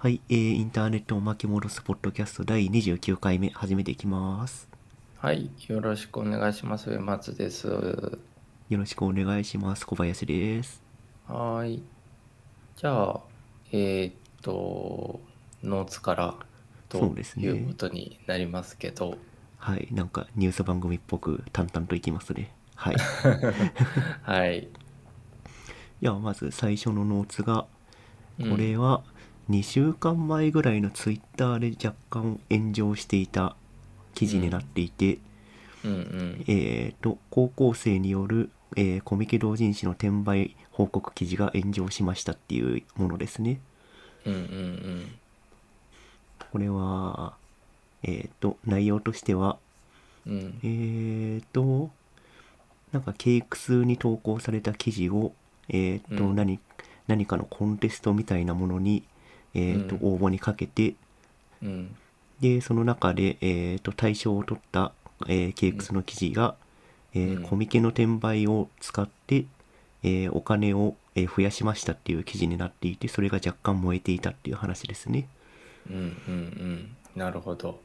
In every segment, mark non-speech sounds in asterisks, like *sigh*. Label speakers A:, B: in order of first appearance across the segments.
A: はい、えー、インターネットを巻き戻すポッドキャスト第29回目始めていきます。
B: はい、よろしくお願いします。上松です。
A: よろしくお願いします。小林です。
B: はーい。じゃあ、えーっと、ノーツからと
A: そうですね
B: いうことになりますけど、
A: はい、なんかニュース番組っぽく淡々といきますね。はい。い *laughs*
B: はい。*laughs*
A: や、まず最初のノーツが、
B: うん
A: これは2週間前ぐらいのツイッターで若干炎上していた記事になっていて、
B: うんうん。
A: えーと、高校生による、えーコミケ同人誌の転売報告記事が炎上しましたっていうものですね。
B: うんうん
A: これは、えっ、と、内容としては、
B: うん。うん
A: えっ、と、なんか、ケイクスに投稿された記事を、えっ、と、
B: うん
A: 何、何かのコンテストみたいなものに、えっ、と、
B: うん
A: 応募にかけて、
B: うん。
A: で、その中で、えっ、と、対象を取った、えー、ケイクスの記事が、えー
B: うん
A: コミケの転売を使って、えーお金を、えー増やしましたっていう記事になっていて、それが若干燃えていたっていう話ですね。
B: うんうんうん。なるほど。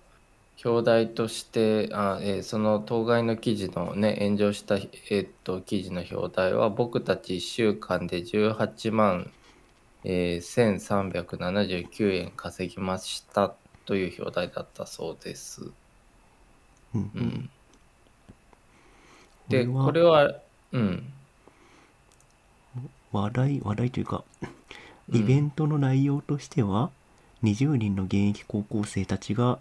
B: 表題としてあ、えーその当該の記事のね炎上した、えーっと記事の表題は僕たち1週間で18万、えー1379円稼ぎましたという表題だったそうです。
A: うんう
B: うん。ん、で
A: こ
B: これはうん。
A: 話題、話題というか、
B: うん。
A: イベントの内容としては、20人の現役高校生たちが、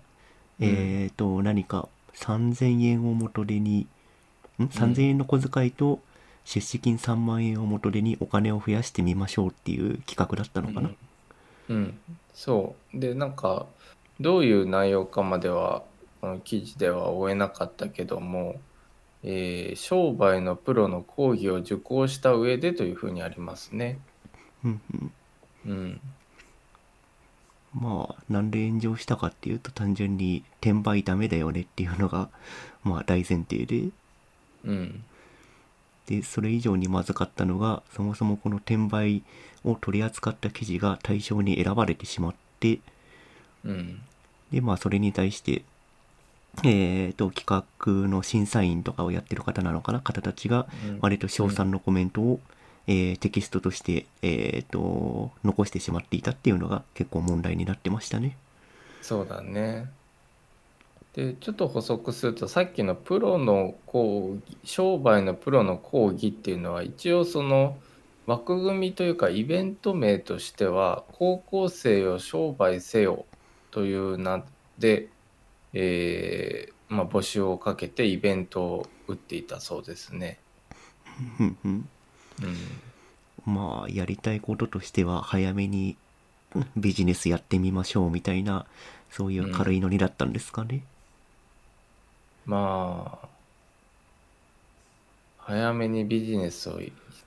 B: うん。
A: えっ、と、何か3000円を元手に、ん ?3000 円の小遣いと出資金3万円を元手にお金を増やしてみましょうっていう企画だったのかな。
B: うん、そうでなんかどういう内容かまではこの記事では追えなかったけども、えー商売のプロの講義を受講した上でというふうにありますね。
A: うんうん。
B: うん、
A: まあ、なんで炎上したかっていうと、単純に転売ダメだよねっていうのが、まあ大前提で、
B: うん、
A: でそれ以上にまずかったのがそもそもこの転売を取り扱った記事が対象に選ばれてしまって
B: うん、
A: でまあそれに対してえー、と企画の審査員とかをやってる方なのかな方たちが
B: うん
A: 割と称賛のコメントを、えーテキストとして、えー、と残してしまっていたっていうのが結構問題になってましたね。
B: そうだね。でちょっと補足するとさっきのプロの講義商売のプロの講義っていうのは一応その枠組みというかイベント名としては高校生よ商売せよという名で、えーまあ、募集をかけてイベントを打っていたそうですね。
A: うんまあやりたいこととしては早めにうんビジネスやってみましょうみたいなそういう軽いノリだったんですかね。
B: まあ早めにビジネスを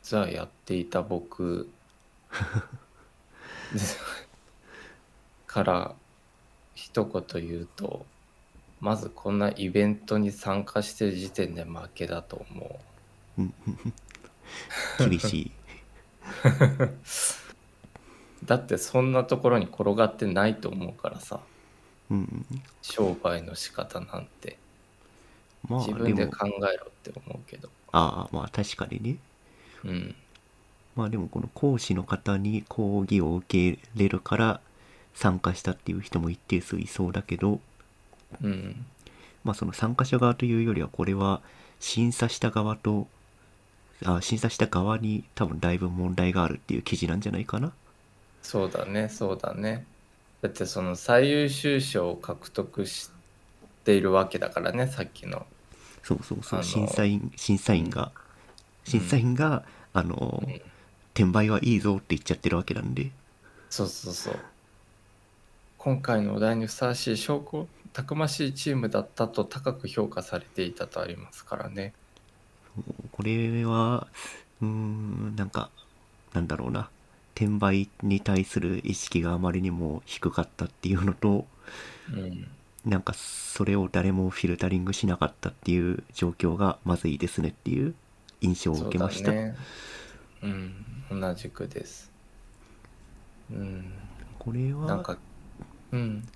B: 実はやっていた僕 *laughs* から一言言うとまずこんなイベントに参加してる時点で負けだと思
A: 厳しい。
B: う *laughs* だってそんなところに転がってないと思うからさ。
A: うん。うん、
B: 商売の仕方なんて
A: まあ
B: 自分で
A: も。
B: 考えろって思うけど。
A: ああまあ確かにね。
B: うん。
A: まあでもこの講師の方に講義を受けれるから参加したっていう人も一定数いそうだけど、
B: うん。
A: まあその参加者側というよりはこれは審査した側と、あ審査した側に多分だいぶ問題があるっていう記事なんじゃないかな。
B: そうだねそうだね。だってその最優秀賞を獲得しているわけだからねさっきの
A: そうそうそう、審査員、審査員が、審査員が、あの、
B: うん。
A: 転売はいいぞって言っちゃってるわけなんで、
B: そうそうそう。今回のお題にふさわしい証拠たくましいチームだったと高く評価されていたとありますからね。
A: これは、うーん、なんか、なんだろうな、転売に対する意識があまりにも低かったっていうのと、
B: うん
A: なんかそれを誰もフィルタリングしなかったっていう状況がまずいですねっていう印象を受けました。
B: ね。うん同じくです。うん。
A: これは
B: なんかうん。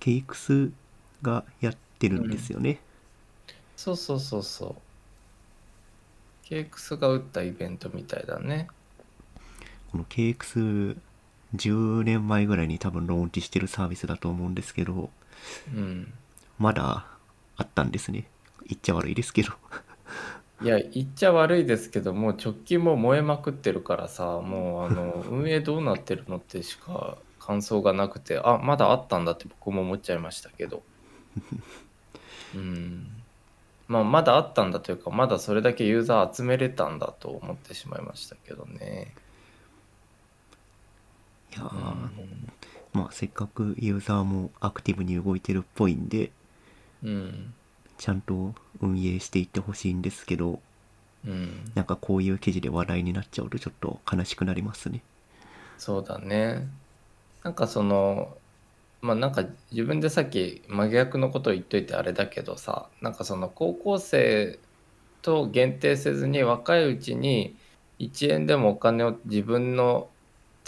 A: ケイクスがやってるんですよね、
B: そうそうそうそう。ケークスが打ったイベントみたいだね。
A: この KX10 年前ぐらいに多分ローンチしてるサービスだと思うんですけど
B: うん。
A: まだあったんですね。言っちゃ悪いですけど。*laughs*
B: いや言っちゃ悪いですけどもう直近も燃えまくってるからさもうあの *laughs* 運営どうなってるのってしか感想がなくてあまだあったんだって僕も思っちゃいましたけど。*laughs* うん。まあまだあったんだというかまだそれだけユーザー集めれたんだと思ってしまいましたけどね。
A: いやー、
B: うん
A: まあせっかくユーザーもアクティブに動いてるっぽいんで
B: うん。
A: ちゃんと運営していってほしいんですけど
B: うん。
A: なんかこういう記事で話題になっちゃうとちょっと悲しくなりますね。
B: そうだね。なんかその、まあなんか自分でさっき真逆のことを言っといてあれだけどさ、なんかその高校生と限定せずに若いうちに1円でもお金を自分の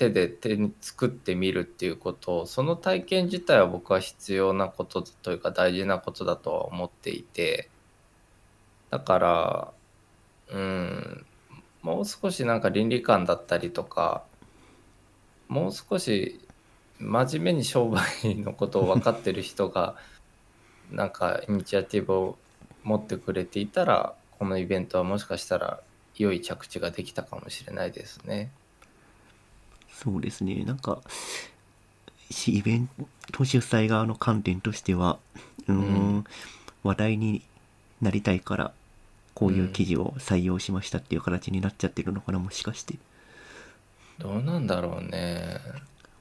B: 手で手に作ってみるっていうことを、その体験自体は僕は必要なことというか大事なことだとは思っていて、だから、うん、もう少しなんか倫理観だったりとか、もう少し真面目に商売のことを分かってる人が *laughs* なんかイニシアティブを持ってくれていたらこのイベントはもしかしたら良い着地ができたかもしれないですね。
A: そうですね。なんかしイベント主催側の観点としてはうーん
B: うん。
A: 話題になりたいからこういう記事を採用しましたっていう形になっちゃってるのかなもしかして。
B: どうなんだろうね。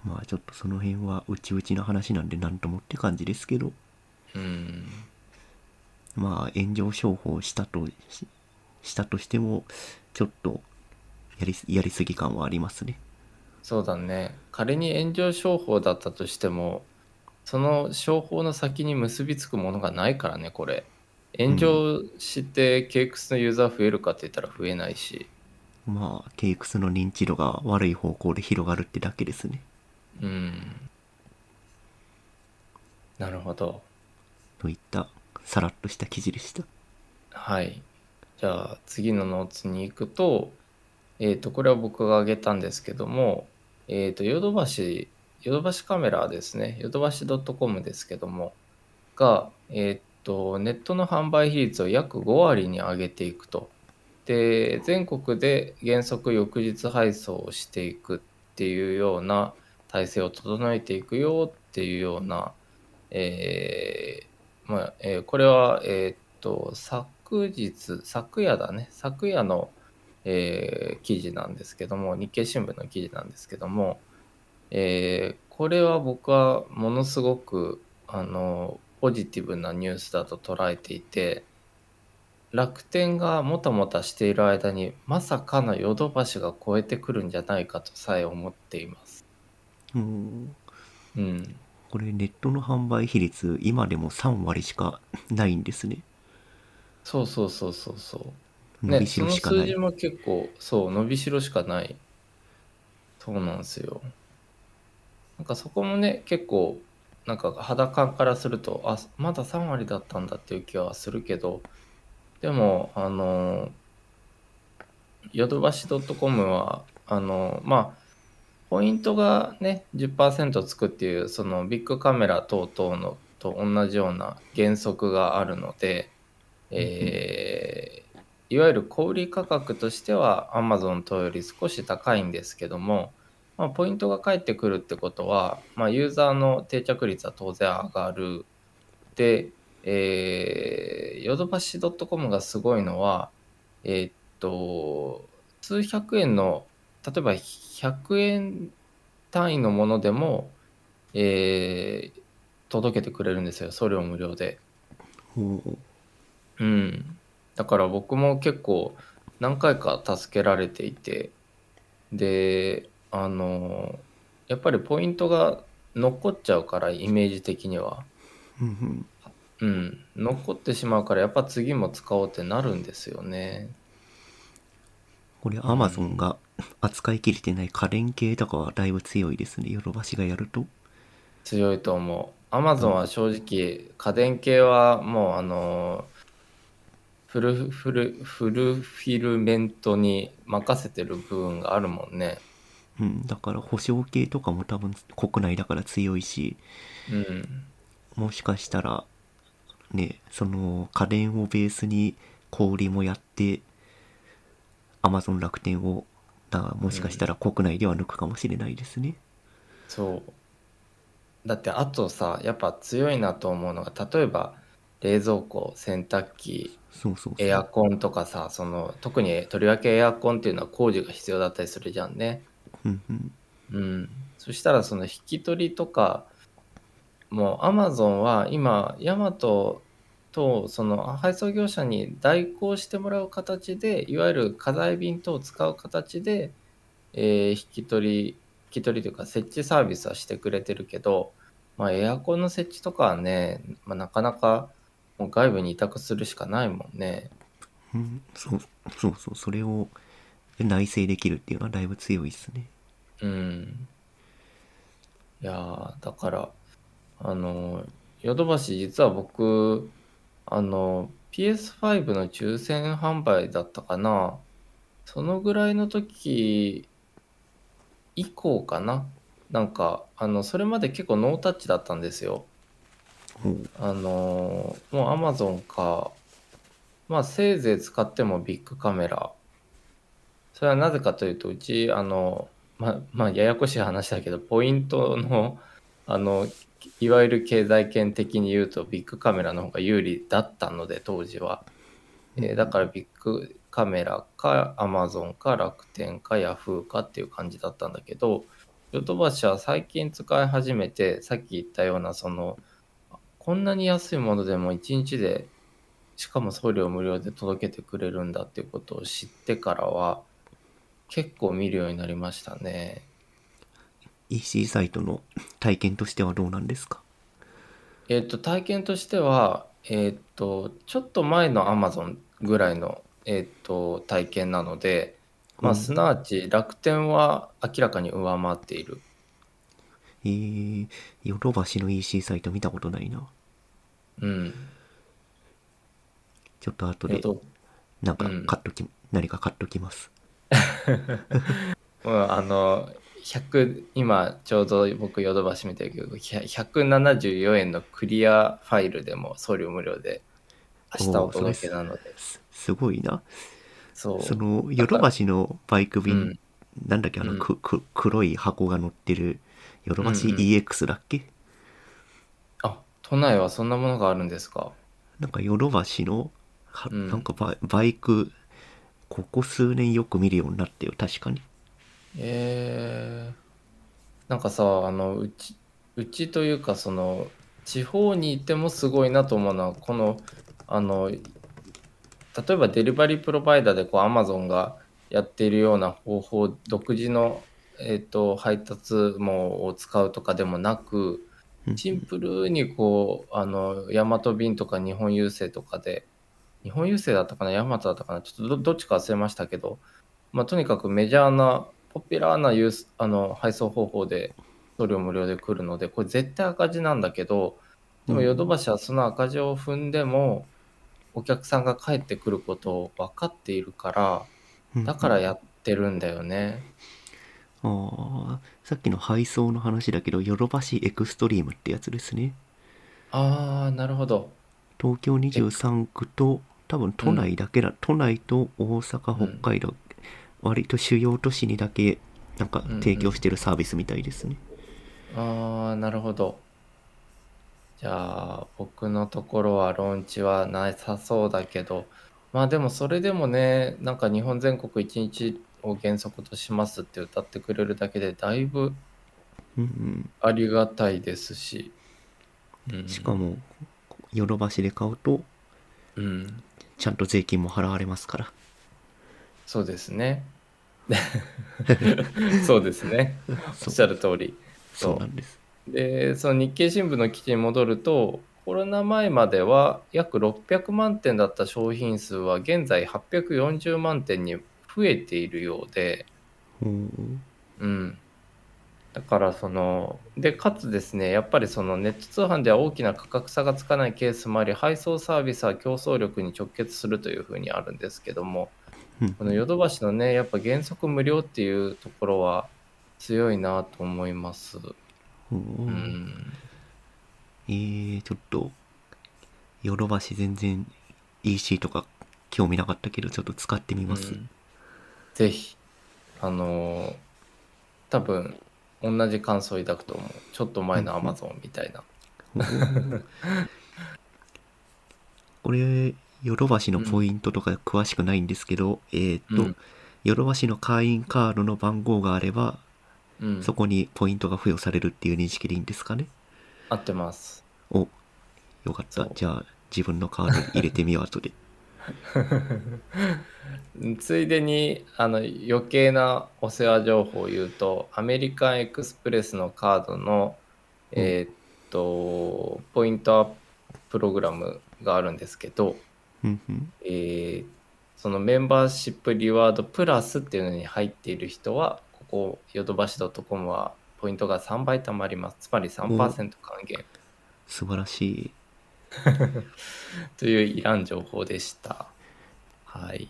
A: まあちょっとその辺は内々の話なんで何ともって感じですけど。
B: うん。
A: まあ炎上商法したとししたとしてもちょっとやりすやりすぎ感はありますね
B: そうだね。仮に炎上商法だったとしてもその商法の先に結びつくものがないからねこれ。炎上してケークスのユーザー増えるかって言ったら増えないし。
A: まあケイクスの認知度が悪い方向で広がるってだけですね
B: うん。なるほど。
A: といったさらっとした記事でした
B: はい。じゃあ次のノーツに行くと、えっ、と、これは僕が挙げたんですけども、えっ、と、ヨドバシ、ヨドバシカメラですね、ヨドバシ .com ですけども、が、えっ、と、ネットの販売比率を約5割に上げていくと。で、全国で原則翌日配送をしていくっていうような体制を整えていくよっていうような、えーまあえーこれは、えっと昨日昨夜だね昨夜の、えー記事なんですけども日経新聞の記事なんですけども、えーこれは僕はものすごくあのポジティブなニュースだと捉えていて楽天がもたもたしている間にまさかのヨドバシが超えてくるんじゃないかとさえ思っています。
A: うん
B: うん、
A: これネットの販売比率今でも3割しかないんですね
B: そうそうそうそうそう。ね、その数字も結構そう伸びしろしかないそうなんですよ。なんかそこもね結構なんか肌感からするとあまだ3割だったんだっていう気はするけどでもあのヨドバシ .com はあのまあポイントがね10%つくっていうそのビッグカメラ等々のと同じような原則があるので、えーいわゆる小売価格としては Amazon 等より少し高いんですけども、まあ、ポイントが返ってくるってことは、まあ、ユーザーの定着率は当然上がる。で、えー、ヨドバシ .com がすごいのは、えーっと、数百円の、例えば100円単位のものでも、えー届けてくれるんですよ、送料無料で。
A: う
B: ん。だから僕も結構何回か助けられていて、で、あの、やっぱりポイントが残っちゃうから、イメージ的には。
A: うん。
B: 残ってしまうから、やっぱ次も使おうってなるんですよね。
A: これアマゾンが扱いきれてない家電系とかはだいぶ強いですねヨドバシがやると
B: 強いと思う。アマゾンは正直、家電系はもうあのフルフルフルフィルメントに任せてる部分があるもんね。
A: うんだから保証系とかも多分国内だから強いし
B: うん。
A: もしかしたらねその家電をベースに小売りもやってアマゾン楽天をだもしかしたら国内では抜くかもしれないですね
B: そう。だってあとさ、やっぱ強いなと思うのが、例えば冷蔵庫、洗濯機、
A: そうそう
B: エアコンとかさ、その特にとりわけエアコンっていうのは工事が必要だったりするじゃんね。
A: うんうん
B: うん。そしたらその引き取りとか、もうアマゾンは今、ヤマトとその配送業者に代行してもらう形で、いわゆる家財便等を使う形で、えー引き取り、引き取りというか設置サービスはしてくれてるけど、まあエアコンの設置とかはね、まあ、なかなかもう外部に委託するしかないもんね。
A: うんそうそうそうそれを内製できるっていうのはだいぶ強いですね
B: うん。いやーだから、あの、ヨドバシ実は僕、あの、PS5 の抽選販売だったかな。そのぐらいの時以降かな。なんか、あの、それまで結構ノータッチだったんですよ。あのーもう Amazon か、まあせいぜい使ってもビッグカメラ。それはなぜかというと、うち、あの、ま、まあややこしい話だけど、ポイントの、あの、いわゆる経済圏的に言うとビッグカメラの方が有利だったので、当時は。えーだからビッグカメラか Amazon か楽天か Yahoo かっていう感じだったんだけど、ヨドバシは最近使い始めて、さっき言ったようなその、こんなに安いものでも1日でしかも送料無料で届けてくれるんだっていうことを知ってからは結構見るようになりましたね。
A: EC サイトの体験としてはどうなんですか？
B: えっ、と体験としてはえっ、とちょっと前の Amazon ぐらいのえっ、と体験なのでまあ
A: うん
B: すなわち楽天は明らかに上回っている。
A: えー、ヨドバシの EC サイト見たことないな
B: うん。
A: ちょっと後で
B: えっと
A: なんか
B: うん。
A: 買っとき、何か買っときます。*laughs*
B: うん、あの100今ちょうど僕ヨドバシ見てるけどひゃ174円のクリアファイルでも送料無料で明日お届けなので。す
A: すごいな。
B: そう。
A: そのヨドバシのバイク便、
B: うん。
A: なんだっけあの、
B: うん
A: くく黒い箱が乗ってるヨドバシ
B: うんうん
A: EX だっけ、
B: あ都内はそんなものがあるんですか？
A: なんかヨドバシの、は
B: うん。
A: なんかバイバイクここ数年よく見るようになってよ確かに。
B: えー、なんかさあのうちうちというかその地方にいてもすごいなと思うのはこのあの例えばデリバリープロバイダーでこう Amazon がやっているような方法独自の、えー、と配達網を使うとかでもなく
A: うん
B: シンプルにこうあのヤマト便とか日本郵政とかで日本郵政だったかな？ヤマトだったかな？ちょっとどどっちか忘れましたけど、まあ、とにかくメジャーなポピュラーなユースあの配送方法で送料無料で来るのでこれ絶対赤字なんだけどでも
A: うん
B: ヨドバシはその赤字を踏んでもお客さんが帰ってくることを分かっているからだからやってるんだよね。
A: ああさっきの配送の話だけどヨドバシエクストリームってやつですね。
B: ああなるほど。
A: 東京23区と多分都内だけだ、都内と大阪
B: うん
A: 北海道、割と主要都市にだけなんか
B: うんうん
A: 提供してるサービスみたいですね、
B: ああなるほど。じゃあ僕のところはローンチはなさそうだけど。まあでもそれでもねなんか日本全国1日を原則としますって歌ってくれるだけでだいぶ
A: うん
B: ありがたいですし、うん。
A: うん、しかもヨドバシで買うと
B: うん。
A: ちゃんと税金も払われますから。
B: そうですね。*laughs* そうですね。おっしゃる通り。
A: そう。なんです。
B: でその日経新聞の記事に戻るとコロナ前までは約600万点だった商品数は現在840万点に増えているようで
A: うん
B: うん。だからそのでかつですねやっぱりそのネット通販では大きな価格差がつかないケースもあり配送サービスは競争力に直結するというふうにあるんですけども
A: うん
B: このヨドバシのねやっぱ原則無料っていうところは強いなと思います。
A: うん
B: うん、
A: えー、ちょっと、ヨドバシ全然 EC とか興味なかったけど、ちょっと使ってみます。
B: うんぜひあのー多分同じ感想を抱くと思うちょっと前の Amazon みたいな。*laughs*
A: これ、ヨドバシのポイントとか詳しくないんですけど、えーっと、
B: うん
A: ヨドバシの会員カードの番号があれば、
B: うん、
A: そこにポイントが付与されるっていう認識でいいんですかね？
B: 合ってます。
A: お、よかった。じゃあ、自分のカードに入れてみよう、後で。*laughs* *laughs*
B: ついでにあの余計なお世話情報を言うとアメリカンエクスプレスのカードの、
A: うん
B: えーっとポイントアッププログラムがあるんですけど、
A: うんうん。
B: えーそのメンバーシップリワードプラスっていうのに入っている人はここヨドバシ .com はポイントが3倍貯まりますつまり3%還元
A: 素晴らしい。*laughs*
B: といういらん情報でしたはい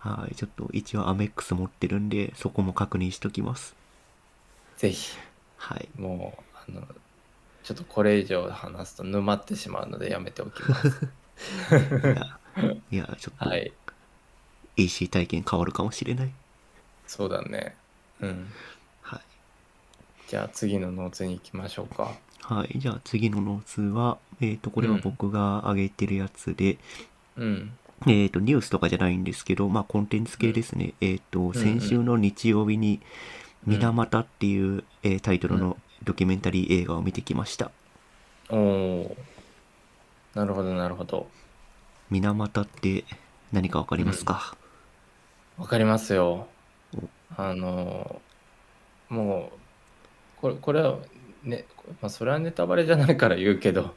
A: はい。ちょっと一応アメックス持ってるんで、そこも確認しときます。
B: ぜひ
A: はい。
B: もうあのちょっとこれ以上話すと沼ってしまうのでやめておきます *laughs*
A: いや、*laughs* いやちょっと
B: はい
A: EC 体験変わるかもしれない。
B: そうだねうん
A: はい。
B: じゃあ次のノーツに行きましょうか
A: はい。じゃあ次のノーツは、えっ、と、これは僕が上げてるやつで、
B: うん。
A: えっ、と、ニュースとかじゃないんですけど、まあ、コンテンツ系ですね。えっ、と、先週の日曜日に、
B: うん
A: 水俣っていう、えータイトルのドキュメンタリー映画を見てきました。
B: おおー。なるほどなるほど。
A: 水俣って何かわかりますか、
B: わかりますよ。
A: お。
B: あの、もう、これ、これは、ね、まあ、それはネタバレじゃないから言うけど、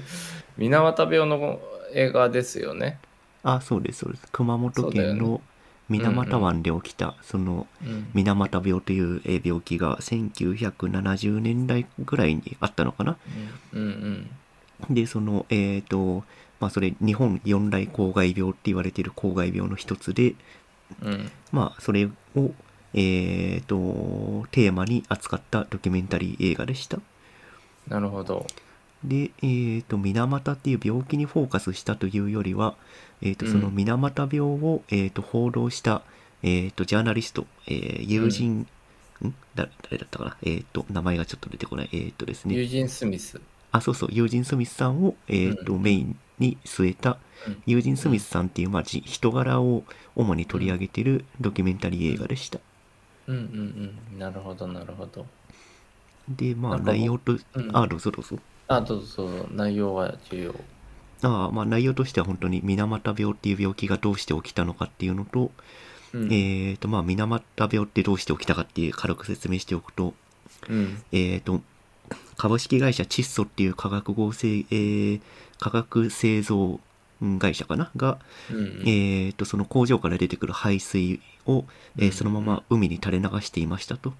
B: *laughs* 水俣病の映画ですよね。
A: あ、そうです、そうです。熊本県の水俣湾で起きた、その、
B: うん。
A: 水俣病というえー病気が1970年代ぐらいにあったのかな。で、その、えっ、と、まあ、それ、日本四大公害病って言われている公害病の一つで、
B: うん。
A: まあ、それを、えっ、と、テーマに扱ったドキュメンタリー映画でした。
B: なるほど。
A: で、えっ、と、水俣っていう病気にフォーカスしたというよりは、えっ、と、
B: うん
A: その水俣病を、えっ、と、報道した、えっ、と、ジャーナリスト、えー友人、んだ誰だったかな？えっ、と、名前がちょっと出てこない。えっ、とですね。
B: ユージン・スミス。
A: あ、そうそう、ユージン・スミスさんを、えっ、と、
B: うん
A: メインに据えた、
B: うん
A: ユージン・スミスさんっていう、まあ、じ人柄を主に取り上げてるドキュメンタリー映画でした。
B: うんうんうん。なるほど、なるほど。
A: で、まあ、内容と、
B: うん
A: あ、どうぞどうぞ。
B: あ、どうぞどうぞ。内容は重要。
A: あまあ、内容としては本当に水俣病っていう病気がどうして起きたのかっていうのと、
B: うん。
A: えっ、と、まあ、水俣病ってどうして起きたかっていう軽く説明しておくと、
B: うん。
A: えっ、と、株式会社窒素っていう化学合成、えー化学製造うん会社かな？が、
B: うんうん。
A: えっ、と、その工場から出てくる排水を、えー
B: うん
A: そのまま海に垂れ流していましたと。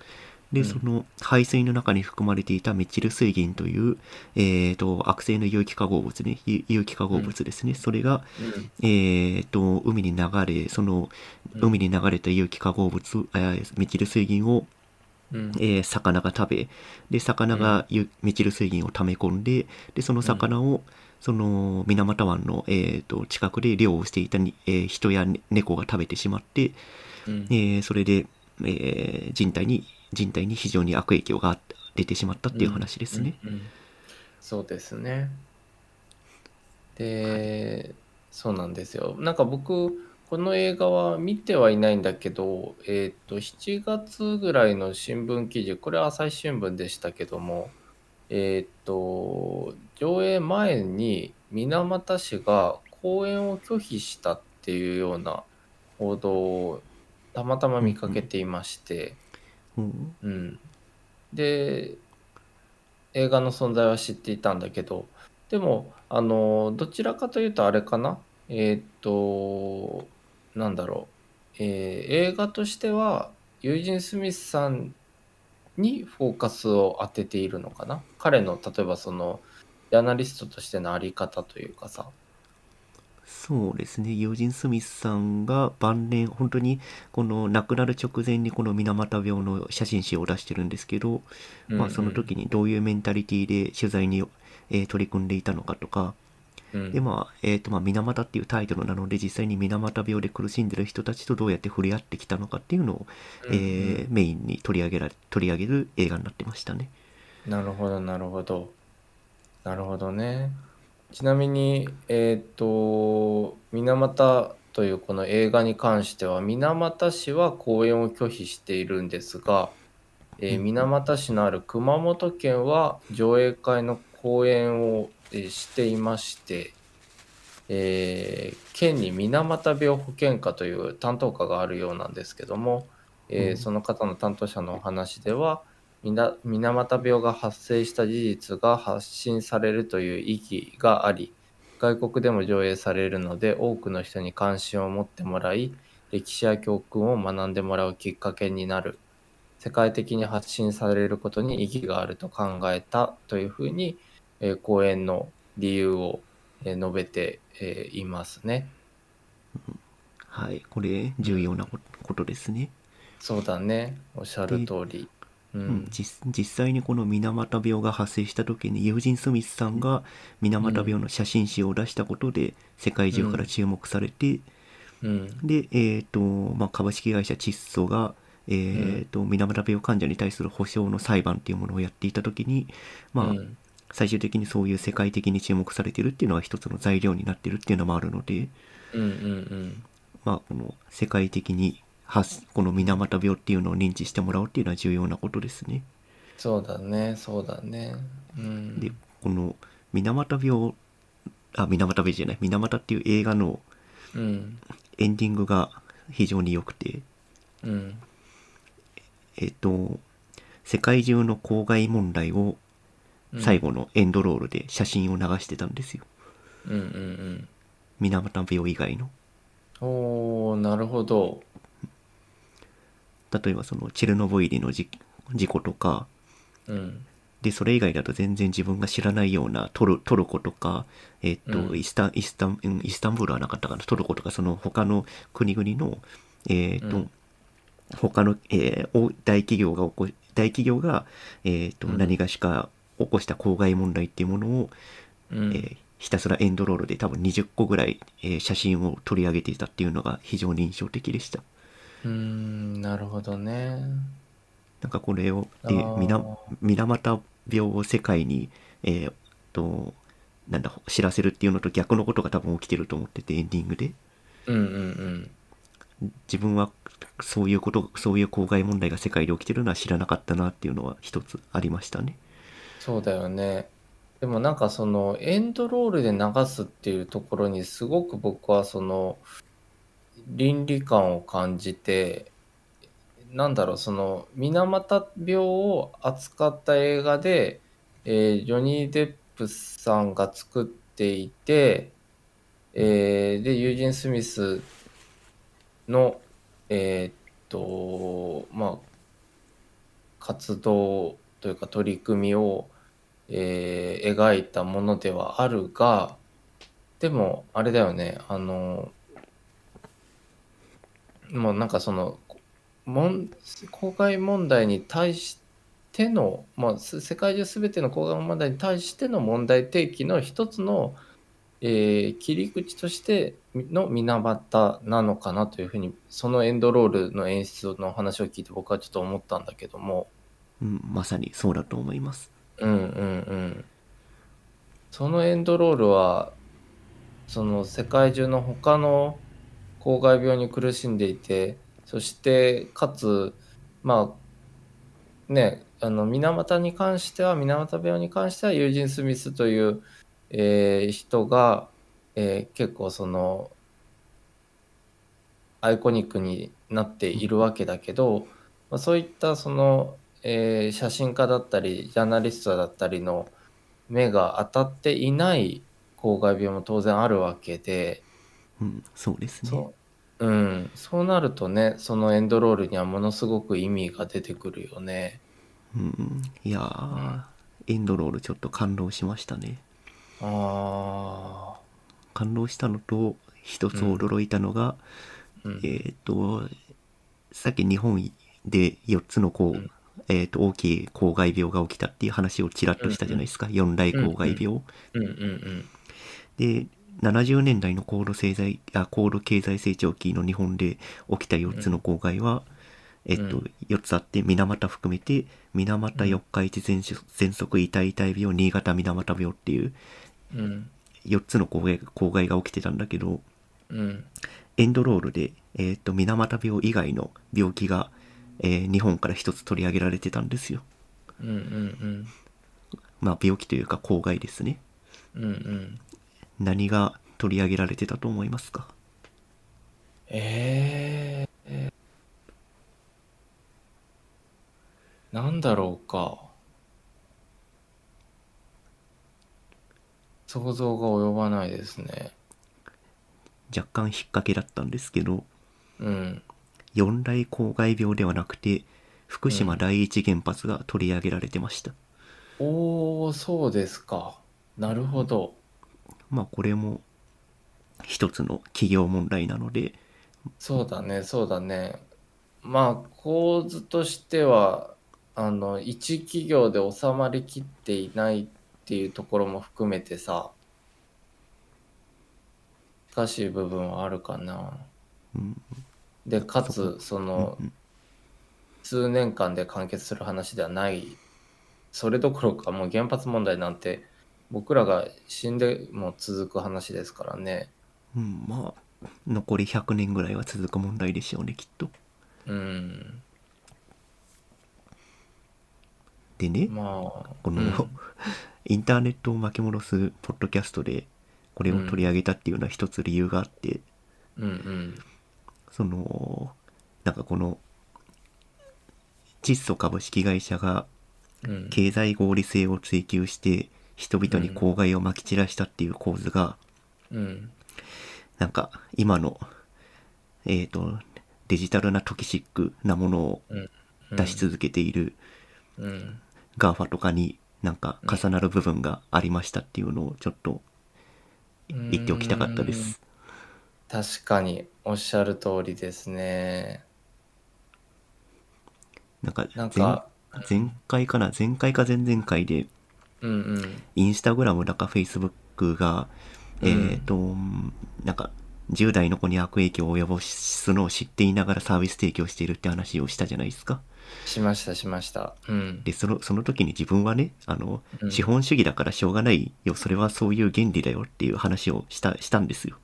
A: で、
B: うん
A: その排水の中に含まれていたメチル水銀という、えっ、と、悪性の有機化合物ね、有有機化合物ですね。それが、えっ、と、海に流れ、その、
B: うん
A: 海に流れた有機化合物、えーメチル水銀を、
B: うん。
A: えー魚が食べ、で、魚がゆメチル水銀を溜め込んで、で、その魚を、その、水俣湾の、えーと、近くで漁をしていたに、えー人や、ね猫が食べてしまって、
B: うん
A: えーそれで、えー人体に、人体に非常に悪影響が出てしまったっていう話ですね。
B: うんうんうんそうですね。で、そうなんですよ。なんか僕、この映画は見てはいないんだけど、えっと、7月ぐらいの新聞記事、これは朝日新聞でしたけども、えっと、上映前に水俣市が公演を拒否したっていうような報道をたまたま見かけていまして、
A: うん。
B: うん、で映画の存在は知っていたんだけどでもあのどちらかというとあれかな？えーっとなんだろう、えー映画としては、ユージン・スミスさんにフォーカスを当てているのかな？彼の例えばそのジャーナリストとしてのあり方というかさ。
A: そうですね。ユージン・スミスさんが晩年本当にこの亡くなる直前にこの水俣病の写真集を出してるんですけど、まあ、その時にどういうメンタリティで取材に、えー取り組んでいたのかとか、
B: うん。
A: でまあえーとまあ、水俣っていうタイトルなので実際に水俣病で苦しんでる人たちとどうやって触れ合ってきたのかっていうのを、
B: うん
A: えーメインに取り上げられ取り上げる映画になってましたね。
B: なるほどなるほど。なるほどね。ちなみにえっ、と水俣というこの映画に関しては水俣市は公演を拒否しているんですが、えー
A: うん。
B: 水俣市のある熊本県は上映会の公演を、えーしていまして、えー県に水俣病保健課という担当課があるようなんですけども、えー
A: うん。
B: その方の担当者のお話ではみな水俣病が発生した事実が発信されるという意義があり外国でも上映されるので多くの人に関心を持ってもらい歴史や教訓を学んでもらうきっかけになる世界的に発信されることに意義があると考えたというふうに、えー講演の理由を、えー述べて、えーいますね。
A: はい、これ重要なこことですね。
B: そうだね。おっしゃる通り。う
A: うん。
B: ん、
A: 実実際にこの水俣病が発生した時にユージン・スミスさんが水俣病の写真集を出したことで世界中から注目されて、
B: うん、
A: で、えーとまあ、株式会社チッソが、えーと水俣病患者に対する補償の裁判っていうものをやっていた時に、まあ
B: うん
A: 最終的にそういう世界的に注目されてるっていうのは一つの材料になってるっていうのもあるので、
B: うんうん
A: まあ、この世界的に発この水俣病っていうのを認知してもらうっていうのは重要なことですね。
B: そうだねそうだね。うん、
A: でこの水俣病あ水俣病じゃない水俣っていう映画の
B: うん
A: エンディングが非常に良くて
B: うん
A: えっと世界中の公害問題を
B: うん
A: 最後のエンドロールで写真を流してたんですよ。
B: うんうん
A: 水俣病以外の。
B: うんおーなるほど。
A: 例えばそのチェルノブイリの事事故とか。
B: うん。
A: でそれ以外だと全然自分が知らないようなトルトルコとか、えっと
B: うん。
A: イスタンイスタンうんイスタンブールはなかったかな。トルコとかその他の国々の、えっと
B: うん。
A: 他の、えーお大企業が起こ大企業が、えっと
B: うん。
A: 何がしか起こした公害問題っていうものを、
B: うん
A: えーひたすらエンドロールで多分20個ぐらい、えー写真を取り上げていたっていうのが非常に印象的でした。
B: うーんなるほどね。
A: なんかこれを、水俣病を世界に、えーっと、なんだ、知らせるっていうのと逆のことが多分起きてると思ってて、エンディングで。
B: うんうん
A: 自分はそういうこと、そういう公害問題が世界で起きてるのは知らなかったなっていうのは一つありましたね。
B: そうだよね。でもなんかそのエンドロールで流すっていうところにすごく僕はその倫理観を感じてなんだろうその水俣病を扱った映画で、えージョニー・デップさんが作っていて、えーでユージン・スミスのえーっとまあ活動というか取り組みを、えー描いたものではあるがでもあれだよねあのもうなんかそのもん公害問題に対しての、まあ、世界中すべての公害問題に対しての問題提起の一つの、えー切り口としての水俣なのかなというふうにそのエンドロールの演出の話を聞いて僕はちょっと思ったんだけども。
A: うん、まさにそうだと思います。
B: うんうんうん。そのエンドロールは、その世界中の他の公害病に苦しんでいて、そしてかつ、まあ、ね、あの水俣に関しては、水俣病に関してはユージン・スミスという、えー人が、えー結構その、アイコニックになっているわけだけど、まあ、そういったその、えー写真家だったりジャーナリストだったりの目が当たっていない公害病も当然あるわけで、
A: うん、そうですね。
B: そう。うん、そうなるとね、そのエンドロールにはものすごく意味が出てくるよね。
A: うん、いやー、エンドロールちょっと感動しましたね。
B: あ
A: 感動したのと、一つ驚いたのが、
B: あ、うん、
A: えっ、と、さっき日本で4つのこう、
B: うん
A: えっ、と、大きい公害病が起きたっていう話をちらっとしたじゃないですか。四大公害病。で、70年代の高度経済あ高度経済成長期の日本で起きた4つの公害は、えっと、
B: うん
A: 4つあって、水俣含めて、水俣四日市喘息喘息痛い痛い病、新潟水俣病っていう
B: うんうん
A: 4つの公害公害が起きてたんだけど、
B: うん。
A: エンドロールで、えっと、水俣病以外の病気が、えー日本から一つ取り上げられてたんですよ。
B: うんうん
A: まあ、病気というか公害ですね。
B: うんうん。うん
A: 何が取り上げられてたと思いますか？
B: ええなんだろうか。想像が及ばないですね。
A: 若干引っ掛けだったんですけど、
B: うん
A: 四大公害病ではなくて福島第一原発が取り上げられてました、
B: おおそうですか。なるほど。
A: まあこれも一つの企業問題なので。
B: そうだねそうだね。まあ構図としてはあの一企業で収まりきっていないっていうところも含めてさ難しい部分はあるかな。
A: うん
B: でかつその
A: うん
B: 数年間で完結する話ではない。それどころかもう原発問題なんて僕らが死んでも続く話ですからね。
A: うんまあ残り100年ぐらいは続く問題でしょうねきっと。
B: うん。
A: でね
B: まあ
A: この、
B: うん。*laughs*
A: インターネットを巻き戻すポッドキャストでこれを取り上げたっていうのは一つ理由があって、
B: うんうん
A: そのなんかこの窒素株式会社が
B: うん。
A: 経済合理性を追求して人々に公害をまき散らしたっていう構図が、
B: うん。
A: なんか今のえっ、とデジタルなトキシックなものを
B: うん。
A: 出し続けている
B: うん。
A: GAFA とかになんか重なる部分がありましたっていうのをちょっと言っておきたかったです。
B: 確かにおっしゃる通りですね。
A: なんか
B: なん
A: 前
B: か
A: 前回かな？前回か前々回で
B: うんうん
A: インスタグラムだかフェイスブックが、
B: うん
A: えっ、となんか10代の子に悪影響を及ぼすのを知っていながらサービス提供しているって話をしたじゃないですか。
B: しましたしました。うん
A: でそのその時に自分はねあの、
B: うん
A: 資本主義だからしょうがないよそれはそういう原理だよっていう話をしたしたんですよ。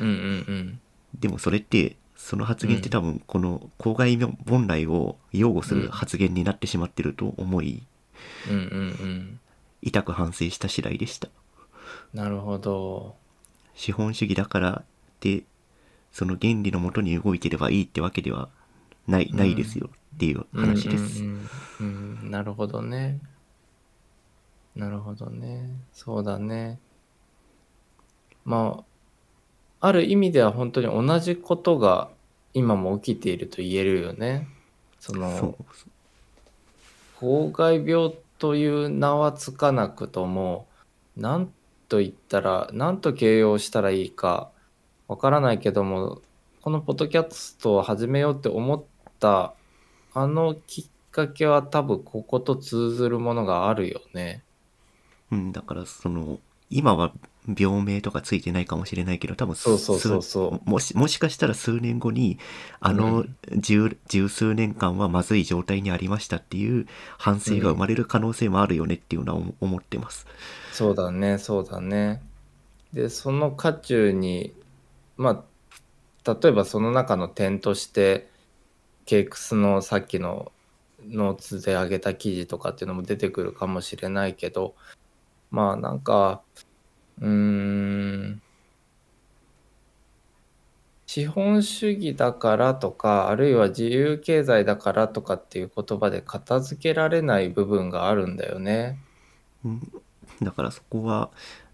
B: うんうん
A: でもそれってその発言って多分この公害問題を擁護する発言になってしまってると思い
B: うんうんうんうん
A: 痛く反省した次第でした。
B: なるほど。
A: 資本主義だからってその原理のもとに動いてればいいってわけではない,、
B: うん
A: ないですよっていう話です。
B: うんうんうんうんなるほどね。なるほどね。そうだね。まあ、ある意味では本当に同じことが今も起きていると言えるよね。そ
A: そう
B: の、公害病という名はつかなくとも、何と言ったら、何と形容したらいいかわからないけども、このポッドキャストを始めようって思ったあのきっかけは多分ここと通ずるものがあるよね。
A: うん、だからその今は病名とかついてないかもしれないけど多分
B: そうそうそうそう
A: 数もしもしかしたら数年後にあ
B: う
A: の
B: ん
A: 十,、十数年間はまずい状態にありましたっていう反省が生まれる可能性もあるよねっていうのは思思ってます。
B: そうだね、そうだね。で、その渦中に、まあ、例えばその中の点として、ケークスのさっきのノーツで上げた記事とかっていうのも出てくるかもしれないけど、まあなんか、うーん、資本主義だからとか、あるいは自由経済だからとかっていう言葉で片付けられない部分があるんだよね。
A: うん。だからそこは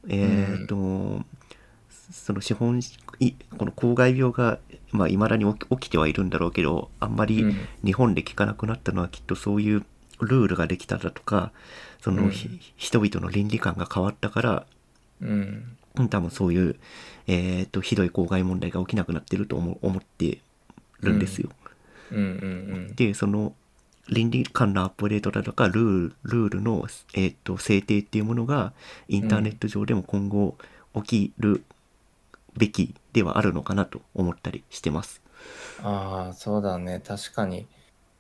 A: えっ、と、その資本いこの公害病がまあ未だに起きてはいるんだろうけどあんまり
B: うん。
A: 日本で聞かなくなったのはきっとそういうルールができただとかその、
B: うん。
A: ひ人々の倫理観が変わったから
B: うん
A: うん多分そういう、えー、とひどい公害問題が起きなくなってると思思ってるんですよ。
B: うんうん
A: でその倫理観のアップデートだとかルールルールの、えー、と制定っていうものがインターネット上でも今後起きるべきではあるのかなと思ったりしてます。
B: ああそうだね確かに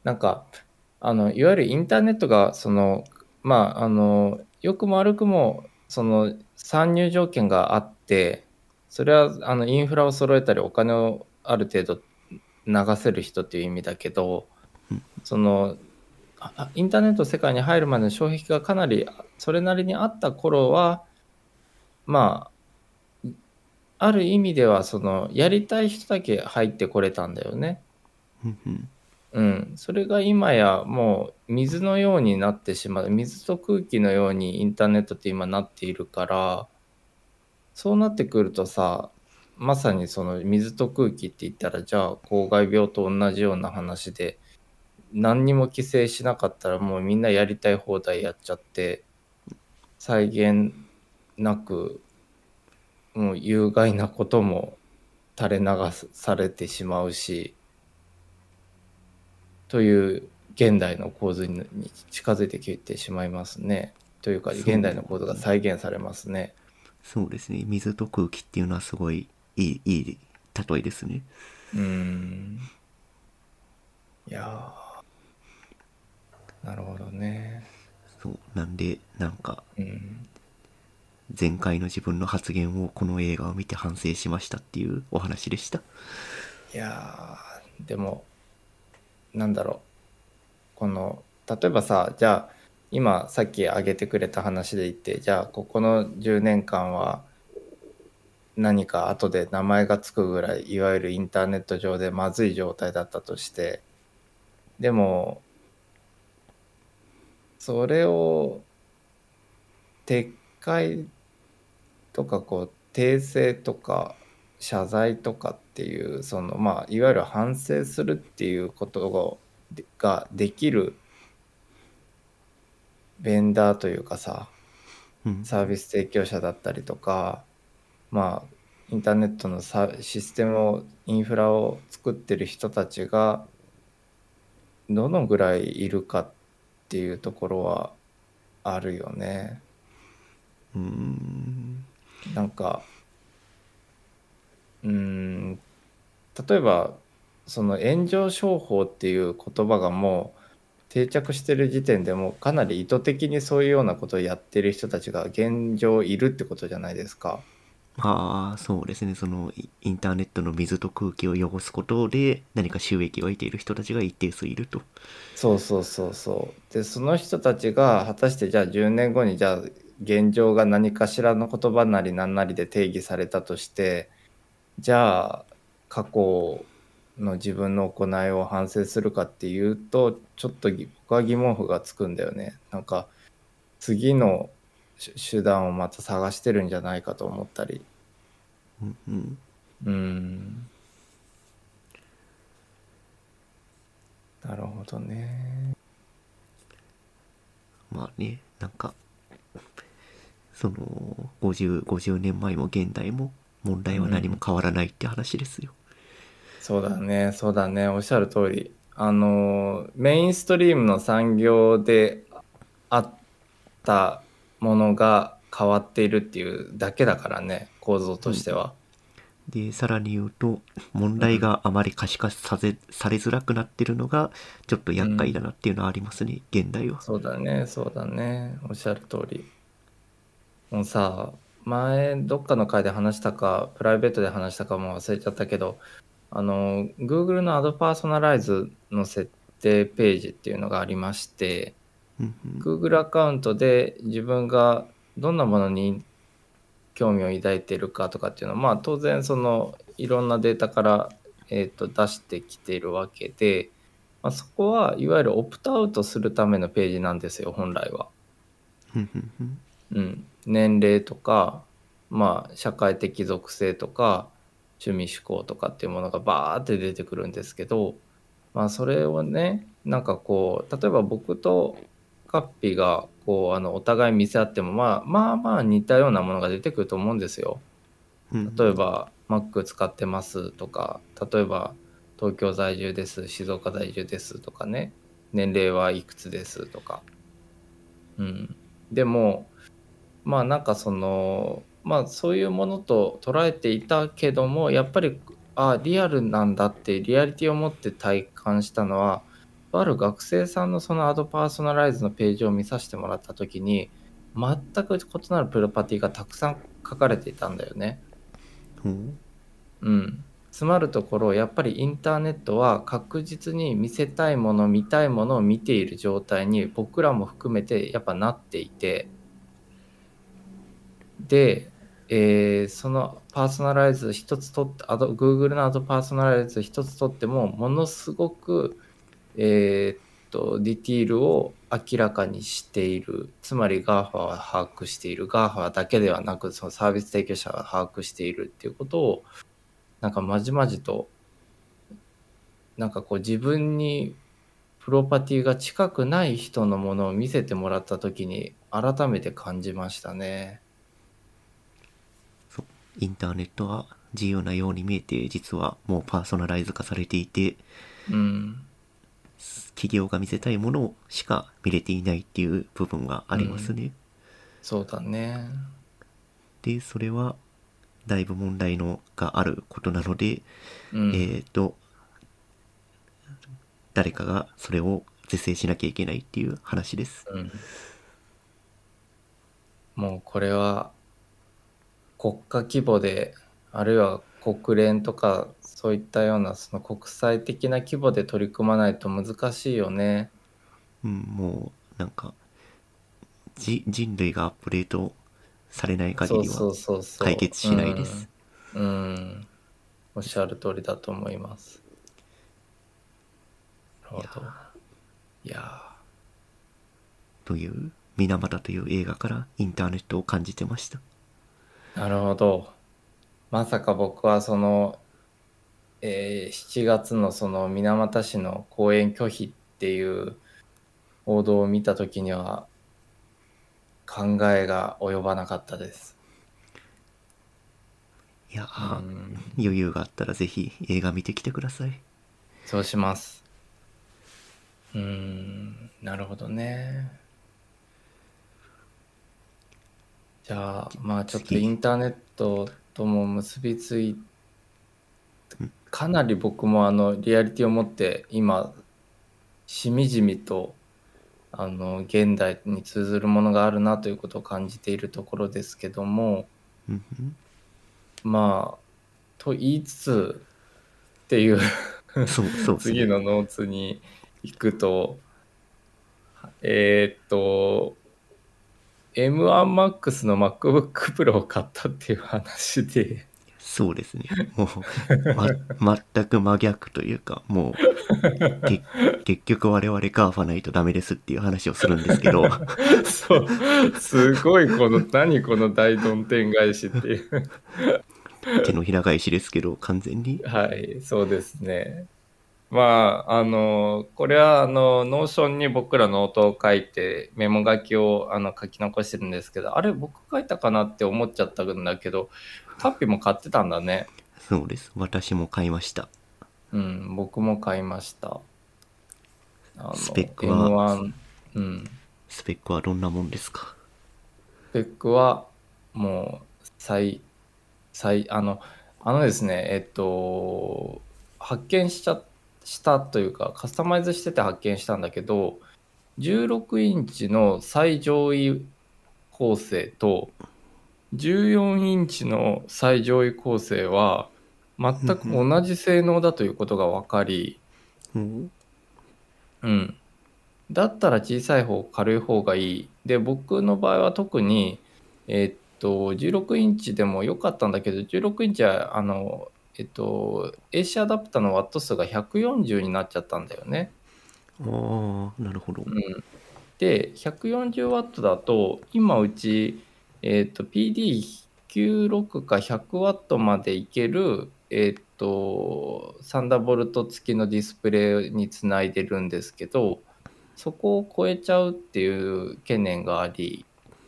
B: なんかあのいわゆるインターネットがそのまああの良くも悪くもその参入条件があってそれはあのインフラを揃えたりお金をある程度流せる人っていう意味だけどそのインターネット世界に入るまでの障壁がかなりそれなりにあった頃はまあある意味ではそのやりたい人だけ入ってこれたんだよね。
A: うんうん、
B: それが今やもう水のようになってしまう。水と空気のようにインターネットって今なっているからそうなってくるとさまさにその水と空気って言ったらじゃあ公害病と同じような話で何にも規制しなかったらもうみんなやりたい放題やっちゃって際限なくもう有害なことも垂れ流されてしまうしという現代の構図に近づいてきてしまいますね。というか現代の構図が再現されますね。
A: そうですね水と空気っていうのはすごいいいいい例えですね。
B: うーん。いやーなるほどね。
A: そうなんでなんか
B: うん。
A: 前回の自分の発言をこの映画を見て反省しましたっていうお話でした。
B: いやーでもなんだろう。この例えばさじゃあ今さっき挙げてくれた話で言ってじゃあここの10年間は何か後で名前がつくぐらいいわゆるインターネット上でまずい状態だったとしてでもそれを撤回とかこう訂正とか謝罪とかっていうそのまあいわゆる反省するっていうことがができるベンダーというかさ
A: うん、
B: サービス提供者だったりとかまあインターネットのサシステムをインフラを作ってる人たちがどのぐらいいるかっていうところはあるよね。
A: うーん
B: なんかうーん例えばその炎上商法っていう言葉がもう定着してる時点でもうかなり意図的にそういうようなことをやってる人たちが現状いるってことじゃないですか。
A: ああそうですねそのイインターネットの水と空気を汚すことで何か収益を得ている人たちが一定数いると。
B: そうそうそうそう。でその人たちが果たしてじゃあ10年後にじゃあ現状が何かしらの言葉なり何なりで定義されたとしてじゃあ過去の自分の行いを反省するかっていうとちょっとぎ僕は疑問符がつくんだよね。なんか次の手手段をまた探してるんじゃないかと思ったり。
A: うんうん
B: うん。なるほどね。
A: まあねなんかその 50, 50年前も現代も問題は何も変わらないって話ですよ。
B: そうだね、そうだね、おっしゃる通り。あの、メインストリームの産業であったものが変わっているっていうだけだからね、構造としては。
A: でさらに言うと問題があまり可視化させされづらくなってるのがちょっと厄介だなっていうのはありますね、現代は。
B: そうだね、そうだね、おっしゃる通り。もうさ、前どっかの回で話したか、プライベートで話したかも忘れちゃったけど、あの、Google のアドパーソナライズの設定ページっていうのがありまして、
A: うんうん。
B: Google アカウントで自分がどんなものに興味を抱いているかとかっていうのは、まあ当然そのいろんなデータから、えー、と出してきているわけで、まあ、そこはいわゆるオプトアウトするためのページなんですよ、本来は。
A: うん、
B: 年齢とか、まあ社会的属性とか趣味思考とかっていうものがバーって出てくるんですけどまあそれをねなんかこう例えば僕とカッピがこうあのお互い見せ合ってもまあまあまあ似たようなものが出てくると思うんですよ。
A: うん
B: 例えば Mac 使ってますとか例えば東京在住です静岡在住ですとかね年齢はいくつですとか。うん。でもまあなんかそのまあそういうものと捉えていたけどもやっぱりあリアルなんだってリアリティを持って体感したのはとある学生さんのそのアドパーソナライズのページを見させてもらった時に全く異なるプロパティがたくさん書かれていたんだよね。
A: ほう
B: うん、つまるところやっぱりインターネットは確実に見せたいもの見たいものを見ている状態に僕らも含めてやっぱなっていて。で、えーそのパーソナライズ一つ取ってアド Google のアドパーソナライズ一つ取ってもものすごくえーっとディティールを明らかにしているつまり GAFA は把握している GAFA だけではなくそのサービス提供者が把握しているっていうことをなんかまじまじとなんかこう自分にプロパティが近くない人のものを見せてもらった時に改めて感じましたね。
A: インターネットは自由なように見えて実はもうパーソナライズ化されていて
B: うん、
A: 企業が見せたいものしか見れていないっていう部分がありますね、
B: そうだね。
A: でそれはだいぶ問題のがあることなので、
B: うん、
A: えっ、と誰かがそれを是正しなきゃいけないっていう話です。
B: うん、もうこれは国家規模であるいは国連とかそういったようなその国際的な規模で取り組まないと難しいよね。
A: うんもうなんかじ人類がアップデートされない限りは解決しないです。
B: うん、うんおっしゃる通りだと思います。なるほど。いや
A: という水俣という映画からインターネットを感じてました
B: ーなるほど。まさか僕はその、えー7月のその水俣市の公演拒否っていう報道を見た時には考えが及ばなかったです。
A: いや
B: う
A: ー、
B: ん
A: 余裕があったらぜひ映画見てきてください
B: そうします。うーん、なるほどね。じゃあ、まあちょっと
A: 次
B: インターネットとも結びつい
A: うん
B: かなり僕もあのリアリティを持って今しみじみとあの現代に通ずるものがあるなということを感じているところですけども
A: うんうん。
B: まあと言いつつっていう
A: そうそうですね。*laughs*
B: 次のノーツに行くとえーっと M1MAX の MacBook Pro を買ったっていう話で。
A: そうですね。もう、ま、*laughs* 全く真逆というかもうけ *laughs* 結局我々カーファないとダメですっていう話をするんですけど。
B: そう。すごいこの何この大どん天返しっていう。*laughs*
A: 手のひら返しですけど完全に。
B: はいそうですねまああのこれはあの Notion に僕らノートを書いてメモ書きをあの書き残してるんですけどあれ僕書いたかなって思っちゃったんだけどタッピも買ってたんだね。
A: そうです。私も買いました。
B: うん僕も買いました。あの
A: スペックは
B: M1 うん。
A: スペックはどんなもんですか？
B: スペックはもう最最あのあのですねえっと発見しちゃしたというかカスタマイズしてて発見したんだけど16インチの最上位構成と14インチの最上位構成は全く同じ性能だということが分かり、
A: うん
B: うん。だったら小さい方、軽い方がいい。で、僕の場合は特に、えっと、16インチでも良かったんだけど、16インチは、あの、えっと、AC アダプターのワット数が140になっちゃったんだよね。
A: ああなるほど
B: うん。で、140ワットだと、今うち、えっと、PD 96か 100W までいける、えっと、サンダーボルト付きのディスプレイにつないでるんですけど、そこを超えちゃうっていう懸念があり、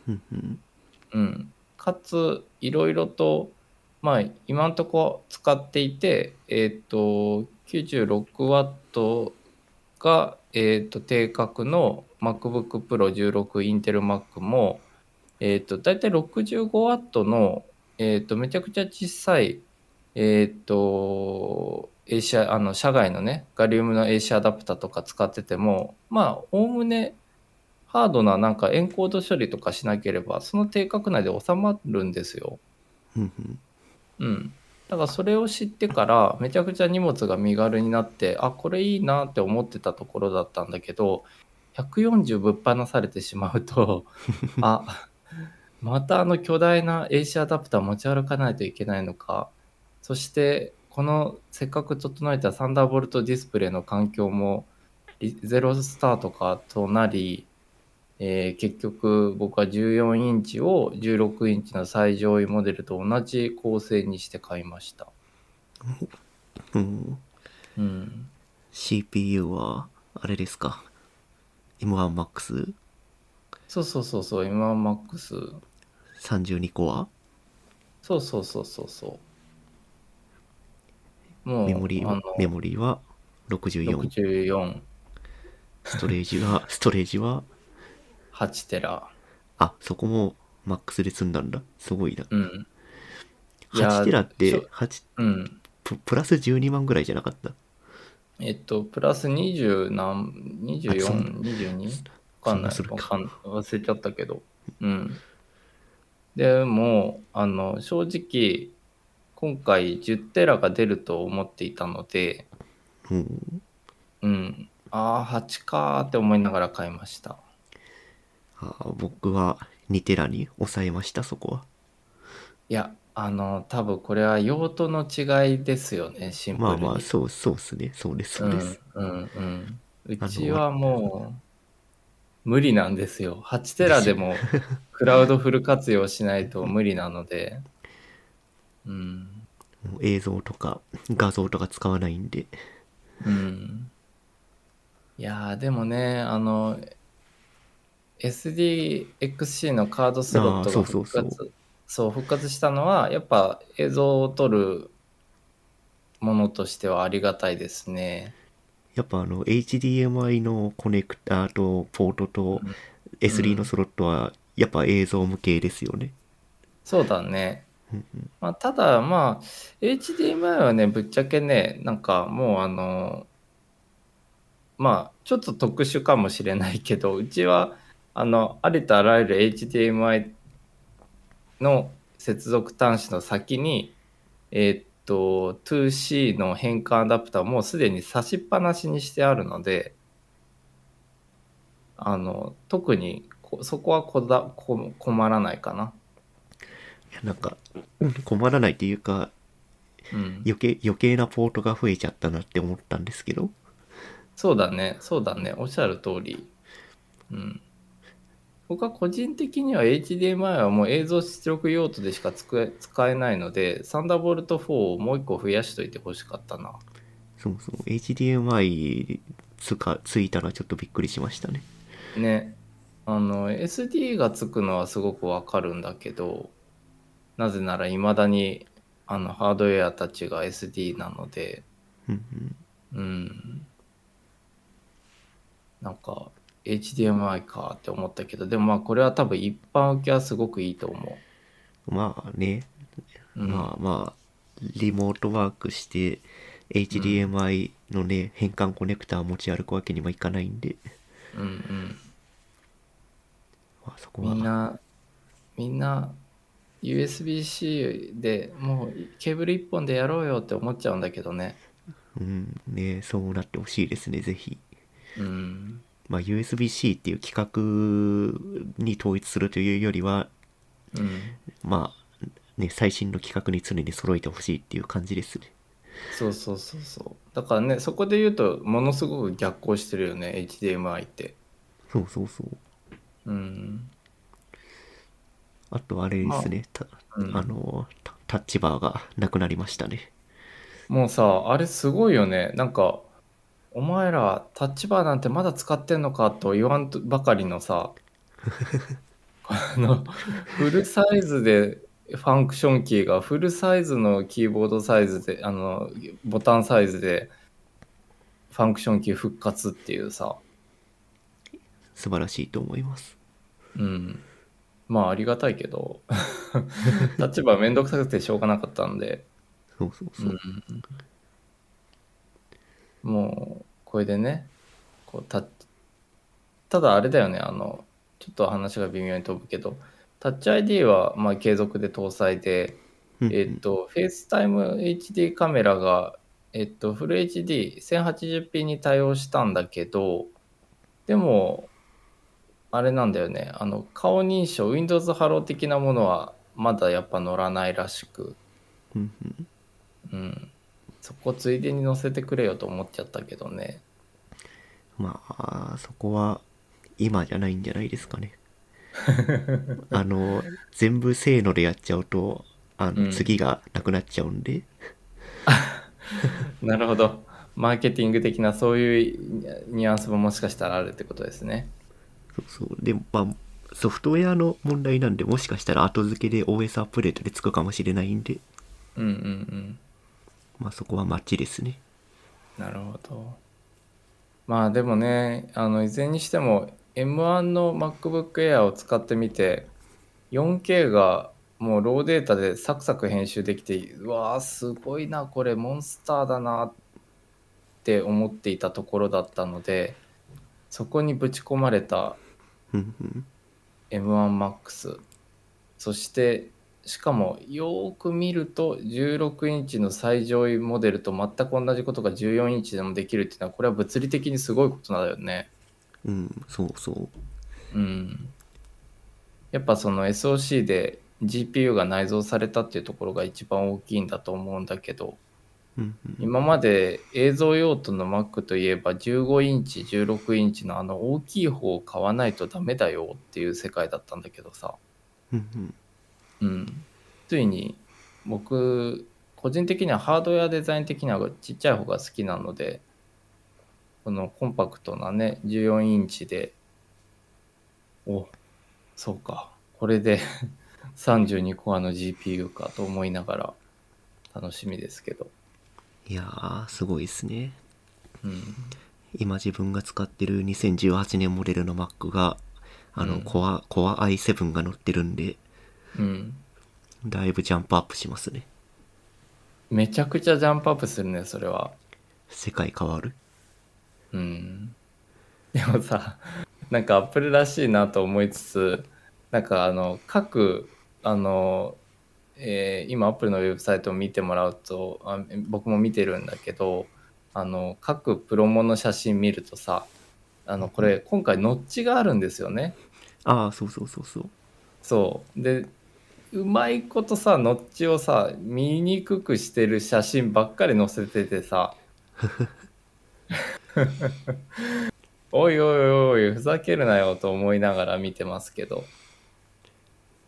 A: うん、
B: かついろいろとまあ今のところ使っていてえっ、と 96W が、えー、と定格の MacBook Pro16 インテル Mac もえっ、と大体 65W の、えー、とめちゃくちゃ小さいえっ、と AC あの社外のねガリウムの AC アダプタとか使っててもまあおおむねハードななんかエンコード処理とかしなければその定格内で収まるんですよ。
A: うん。
B: だからそれを知ってからめちゃくちゃ荷物が身軽になってあこれいいなって思ってたところだったんだけど140ぶっ放されてしまうと *laughs* あまたあの巨大な AC アダプター持ち歩かないといけないのかそしてこのせっかく整えたサンダーボルトディスプレイの環境もリゼロスタートかとなりえー結局僕は14インチを16インチの最上位モデルと同じ構成にして買いました。
A: うん
B: うん。
A: CPU はあれですか？M1MAX32
B: そうそうそうそう、今は MAX。
A: コア
B: そうそうそうそうそう。もう、
A: メモリーはメモリーは64
B: 64、
A: ストレージはストレージは
B: 8テラ。
A: あそこも MAX で積んだんだすごいな
B: うん。いや
A: 8テラって8
B: うん。
A: ププラス12万ぐらいじゃなかった？
B: えっと、プラス20何、
A: あそん
B: 24、22? わかんない。わかん忘れちゃったけど。うん。でも、あの、正直、今回10テラが出ると思っていたので、
A: うん
B: うん。ああ、8かーって思いながら買いました。
A: あ僕は2テラに抑えましたそこはい
B: や、あの、多分これは用途の違いですよね、シンプルに。
A: まあまあそうそうっすねそうですそうです、
B: うんうんうん。う
A: あの
B: ちはもう無理なんですよ。8テラでもクラウドフル活用しないと *laughs* 無理なので。うん。
A: もう映像とか画像とか使わないんで
B: うん。いやーでもね、あの、SDXC のカードスロットが復活、そう、復活したのは、やっぱ映像を撮るものとしてはありがたいですね。
A: やっぱあの HDMI のコネクタとポートと SD のスロットはやっぱ映像向けですよね。
B: そうだね。
A: うんうん
B: まあ、ただまあ HDMI はねぶっちゃけねなんかもうあのまあちょっと特殊かもしれないけどうちはあのありとあらゆる HDMI の接続端子の先にえーっと 2C の変換アダプターもうすでに差しっぱなしにしてあるのであの特にこそこはこだこ困らないかな。
A: いやなんか困らないっていうか
B: うん
A: 余計余計なポートが増えちゃったなって思ったんですけど
B: そうだね、そうだね、おっしゃる通り。うん。僕は個人的には HDMI はもう映像出力用途でしか使え使えないので、サンダーボルト4をもう一個増やしといてほしかったな。
A: そうそう HDMI つかついたらちょっとびっくりしましたね。
B: ね。あの、SD がつくのはすごくわかるんだけど、なぜなら未だにあのハードウェアたちが SD なので、
A: うんうん
B: うん。なんか HDMI かって思ったけど、でもまあこれは多分一般受けはすごくいいと思
A: まあね、
B: う。うん、
A: まあまあリモートワークして HDMI のね、変換コネクター持ち歩くわけにもいかないんで、
B: うんうん。
A: まあ、そこは
B: みんな、みんな USB-C でもうケーブル一本でやろうよって思っちゃうんだけどね。
A: うんねそうなってほしいですねぜひ。
B: うん。
A: まあ USB-C っていう規格に統一するというよりは
B: うん。
A: まあね最新の規格に常に揃えてほしいっていう感じですね。
B: そうそうそうそう。だからね、そこで言うとものすごく逆行してるよね、HDMI って。
A: そうそうそう。
B: うん。
A: あとあれですね、た
B: うん
A: あのタタッチバーがなくなりましたね
B: もうさ、あれすごいよね。なんか、お前らタッチバーなんてまだ使ってんのかと言わんとばかりのさ、あの、フルサイズでファンクションキーがフルサイズのキーボードサイズで、あの、ボタンサイズでファンクションキー復活っていうさ、
A: 素晴らしいと思います。
B: うん。まあありがたいけど、 Touch Bar めんどくさくてしょうがなかったんで、
A: そうそうそう、
B: もうこれでねこうたただあれだよねあのちょっと話が微妙に飛ぶけどタッチ ID はまあ継続で搭載で、
A: うん。
B: えっとフェイスタイム HD カメラがえっとフル HD1080p に対応したんだけどでもあれなんだよねあの顔認証 Windows ハロー的なものはまだやっぱ乗らないらしく。
A: うん、
B: そこついでに載せてくれよと思っちゃったけどね。
A: まあそこは今じゃないんじゃないですかね *laughs* あの全部せーのでやっちゃうとあの、
B: うん
A: 次がなくなっちゃうんで *laughs*
B: なるほど。マーケティング的なそういうニュアンスももしかしたらあるってことですね。
A: そうそうでまあソフトウェアの問題なんでもしかしたら後付けで OS アップデートでつくかもしれないんで
B: うんうんうん。
A: まあそこはマッチですね。
B: なるほど。まあでもね、あのいずれにしても M1 の MacBook Air を使ってみて 4K がもうローデータでサクサク編集できてうわーすごいなこれモンスターだなって思っていたところだったのでそこにぶち込まれた
A: うんうん。
B: M1MAX そしてしかもよーく見ると16インチの最上位モデルと全く同じことが14インチでもできるっていうのはこれは物理的にすごいことなんだよね。
A: うんそうそう
B: うん。やっぱその SOC で GPU が内蔵されたっていうところが一番大きいんだと思うんだけど
A: うんうん
B: 今まで映像用途の Mac といえば15インチ16インチのあの大きい方を買わないとダメだよっていう世界だったんだけどさ
A: うんうん
B: うん、ついに僕個人的にはハードウェアデザイン的にはちっちゃい方が好きなのでこのコンパクトなね14インチでおそうか。これで *laughs* 32コアの GPU かと思いながら楽しみですけど、
A: いやーすごいですね。
B: うん、
A: 今自分が使ってる2018年モデルの Mac があの、
B: うん。
A: コアコア i7 が乗ってるんで
B: うん、
A: だいぶジャンプアップしますね
B: めちゃくちゃジャンプアップするねそれは。
A: 世界変わる？
B: うん。でもさ、なんかアップルらしいなと思いつつ、なんかあの、各、あの、えー今アップルのウェブサイトを見てもらうと、あ僕も見てるんだけど、あの、各プロモの写真見るとさ、あの、これ今回ノッチがあるんですよね。
A: ああそうそうそうそう
B: そう。で、うまいことさ、ノッチをさ、見にくくしてる写真ばっかり載せててさ、おいおいおいおい、ふざけるなよと思いながら見てますけど、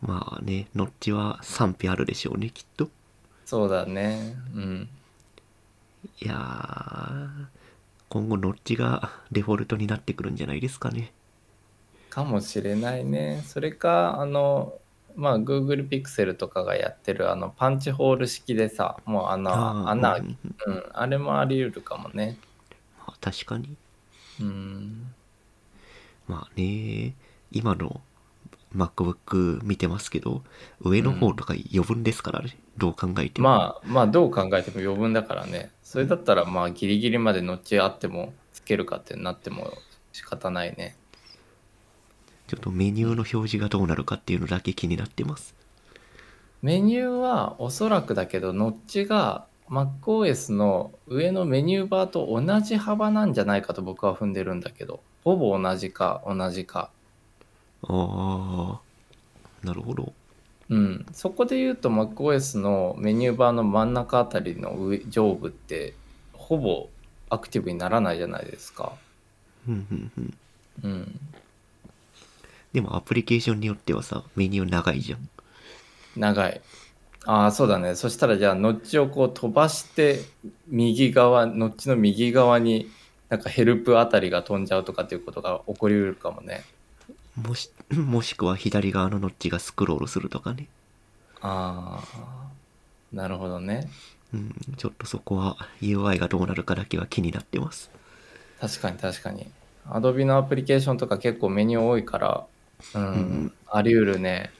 A: まあねノッチは賛否あるでしょうねきっと
B: そうだね。うん。
A: いやー今後ノッチがデフォルトになってくるんじゃないですかね
B: かもしれないね。それか、あの、まあ、Google Pixel とかがやってる、あの、パンチホール式でさ、もう穴、穴開
A: うん
B: き、うん、あれもあり得るかもね。
A: まあ確かに。
B: うん。
A: まあね今の MacBook 見てますけど上の方とか余分ですからね、どう考えても。
B: まあまあどう考えても余分だからね。それだったらまあギリギリまでノッチあってもつけるかってなっても仕方ないね
A: ちょっとメニューの表示がどうなるかっていうのだけ気になってます。
B: メニューはおそらくだけどノッチが MacOS の上のメニューバーと同じ幅なんじゃないかと僕は踏んでるんだけど。ほぼ同じか同じか。
A: ああなるほど。
B: うん。そこで言うと MacOS のメニューバーの真ん中あたりの上上部ってほぼアクティブにならないじゃないですか。
A: うんうんうん。
B: うん
A: でもアプリケーションによってはさ、メニュー長いじゃん。
B: 長い。ああ、そうだね。そしたらじゃあ、ノッチをこう飛ばして、右側、ノッチの右側に、なんかヘルプあたりが飛んじゃうとかっていうことが起こりうるかもね。
A: もし、*coughs* もしくは左側のノッチがスクロールするとかね。
B: ああ、なるほどね。
A: うん、ちょっとそこは UI がどうなるかだけは気になってます。
B: 確かに確かに。Adobe のアプリケーションとか結構メニュー多いから、うん、
A: ん
B: あり得るね。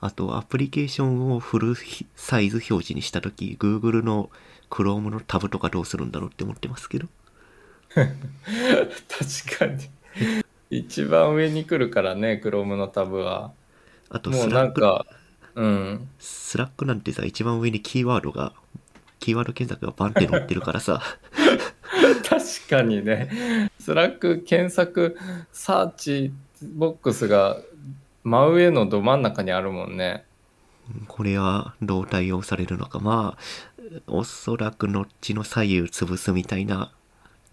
A: あと、アプリケーションをフルサイズ表示にしたとき、Google の Chrome のタブとかどうするんだろうって思ってますけど。*laughs*
B: 確かに。一番上に来るからね、Chrome のタブは。
A: あと、
B: もう
A: Slack、
B: なんか、うん。
A: Slack なんてさ、一番上にキーワードが、キーワード検索がバンって載ってるからさ、*laughs*
B: 確かにね。 Slack 検索サーチボックスが真上のど真ん中にあるもんね。
A: これはどう対応されるのか。まあ、おそらくノッチの左右潰すみたいな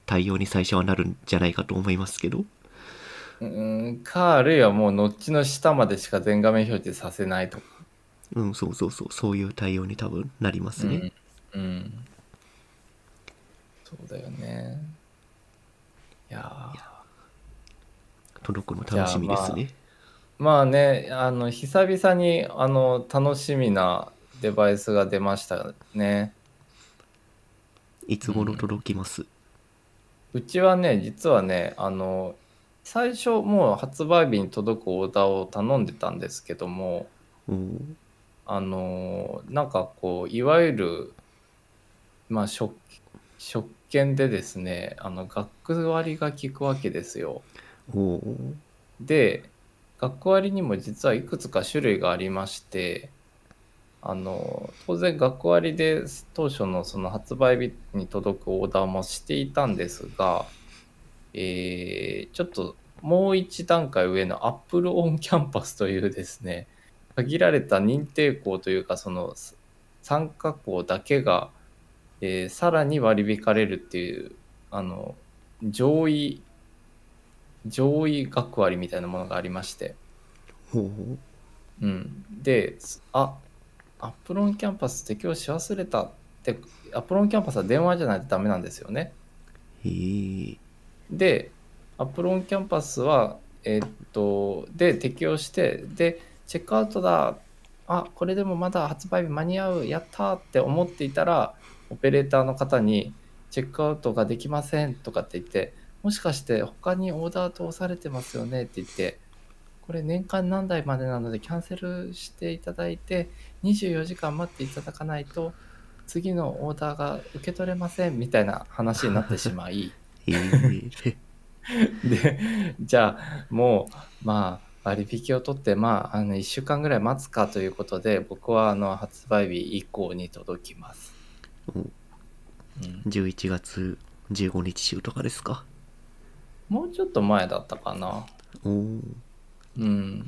A: 対応に最初はなるんじゃないかと思いますけど。
B: うん、か、あるいはもうノッチの下までしか全画面表示させないとか。
A: うん、そうそうそう、そういう対応に多分なりますね。
B: うん。うん。そうだよね。いやー
A: 届くの楽しみですね。
B: まあね、あの、久々に、あの、楽しみなデバイスが出ましたね。
A: いつ頃届きます、
B: うちはね、実はね、あの、最初もう発売日に届くオーダーを頼んでたんですけども、
A: おー
B: あの、なんかこう、いわゆる、まあ、食、食券でですね、あの、学割が効くわけですよ。
A: お
B: で、学割にも実はいくつか種類がありまして、あの、当然学割で当初のその発売日に届くオーダーもしていたんですが、えーちょっともう一段階上の Apple on Campus というですね、限られた認定校というか、その参加校だけが、えーさらに割り引かれるっていう、あの、上位、上位学割みたいなものがありまして、
A: おー
B: うん、で、すあ Apple on Campus 適用し忘れたって、 Apple on Campus は電話じゃないとダメなんですよね。
A: へえ。
B: で、 Apple on Campus は、えーっと、で、適用して、で、チェックアウトだ、あ、これでもまだ発売日間に合う、やったーって思っていたら、オペレーターの方に、チェックアウトができませんとかって言って、もしかして他にオーダー通されてますよね？って言って、これ年間何台までなのでキャンセルしていただいて、24時間待っていただかないと、次のオーダーが受け取れませんみたいな話になってしまい。*laughs* で、じゃあ、もう、まあ、割引を取って、まあ、あの、1週間ぐらい待つかということで、僕は、あの、発売日以降に届きます。
A: お
B: うん、
A: 11月15日週とかですか？
B: もうちょっと前だったかな。
A: おー
B: うん。まあ、